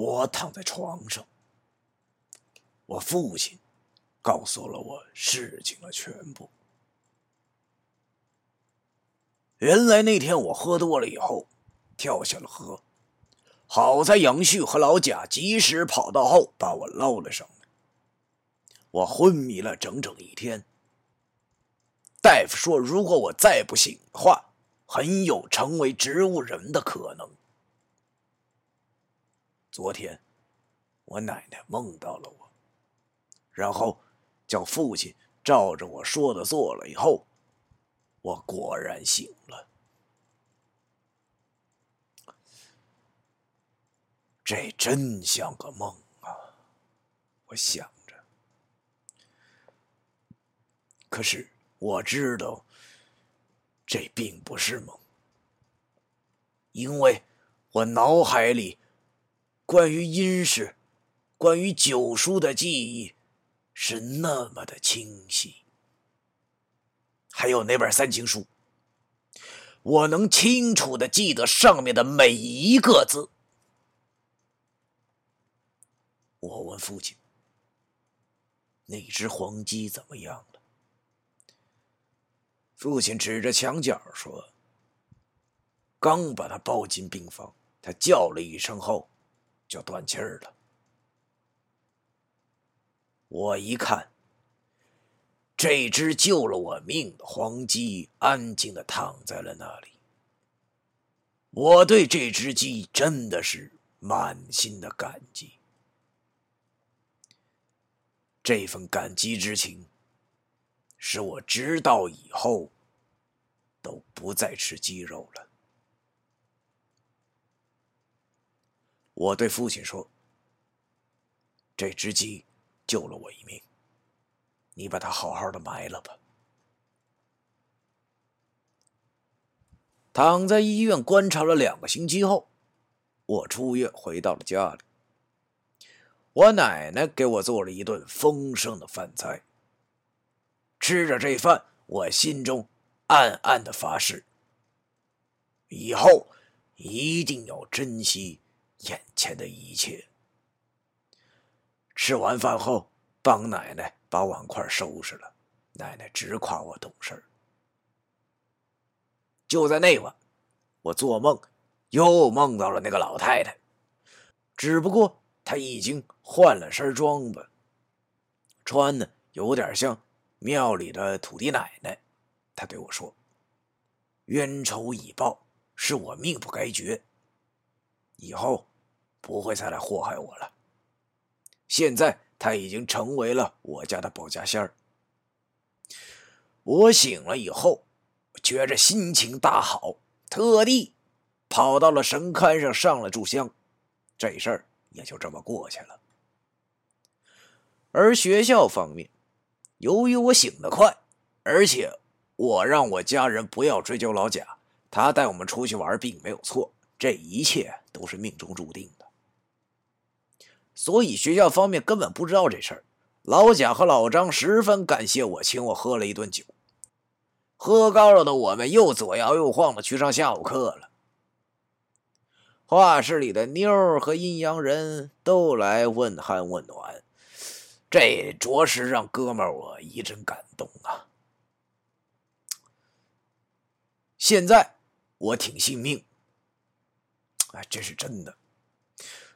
我躺在床上，我父亲告诉了我事情的全部。原来那天我喝多了以后，跳下了河。好在杨旭和老贾及时跑到后，把我捞了上来。我昏迷了整整一天。大夫说，如果我再不醒的话，很有成为植物人的可能。昨天，我奶奶梦到了我，然后叫父亲照着我说的做了以后，我果然醒了。这真像个梦啊！我想着，可是我知道这并不是梦，因为我脑海里关于阴氏、关于九叔的记忆是那么的清晰，还有那本三情书，我能清楚的记得上面的每一个字。我问父亲：“那只黄鸡怎么样了？”父亲指着墙角说：“刚把它抱进病房，它叫了一声后，就断气儿了。”我一看，这只救了我命的黄鸡安静的躺在了那里。我对这只鸡真的是满心的感激。这份感激之情，使我直到以后都不再吃鸡肉了。我对父亲说：“这只鸡救了我一命，你把它好好的埋了吧。”躺在医院观察了两个星期后，我出院回到了家里。我奶奶给我做了一顿丰盛的饭菜。吃着这饭，我心中暗暗的发誓：以后一定要珍惜眼前的一切。吃完饭后，帮奶奶把碗筷收拾了，奶奶直夸我懂事。就在那晚，我做梦又梦到了那个老太太，只不过。她已经换了身装扮，穿的有点像庙里的土地奶奶。她对我说：“冤仇已报，是我命不该绝，以后不会再来祸害我了。”现在他已经成为了我家的保家仙儿。我醒了以后，觉着心情大好，特地跑到了神龛上上了炷香。这事儿。也就这么过去了。而学校方面，由于我醒得快，而且我让我家人不要追究老贾，他带我们出去玩并没有错，这一切都是命中注定。所以学校方面根本不知道这事儿。老贾和老张十分感谢我，请我喝了一顿酒。喝高了的我们又左摇右晃的去上下午课了。画室里的妞和阴阳人都来问寒问暖，这着实让哥们我一阵感动啊！现在我挺信命，哎，这是真的。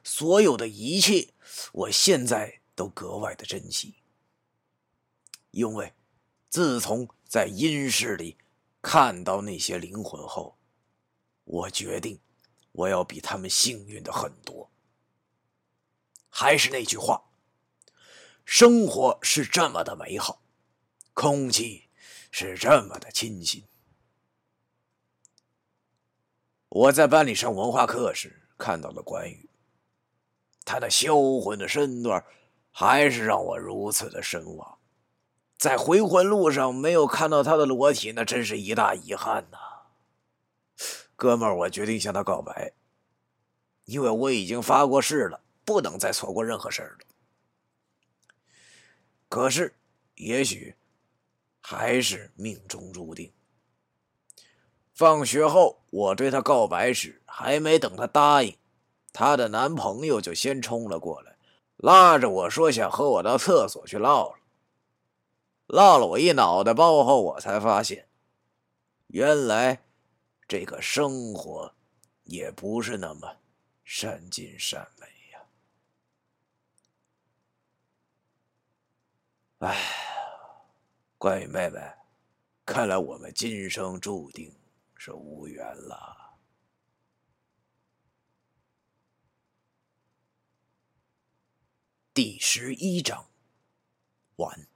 所有的一切，我现在都格外的珍惜，因为自从在阴室里看到那些灵魂后，我决定。我要比他们幸运的很多。还是那句话，生活是这么的美好，空气是这么的清新。我在班里上文化课时看到了关羽，他那销魂的身段还是让我如此的神往。在回魂路上没有看到他的裸体，那真是一大遗憾呐。哥们儿，我决定向他告白，因为我已经发过誓了，不能再错过任何事儿了。可是，也许还是命中注定。放学后，我对他告白时，还没等他答应，她的男朋友就先冲了过来，拉着我说想和我到厕所去唠唠。唠了我一脑袋包后，我才发现，原来这个生活也不是那么善尽善美呀。哎，关羽妹妹，看来我们今生注定是无缘了。第十一章完。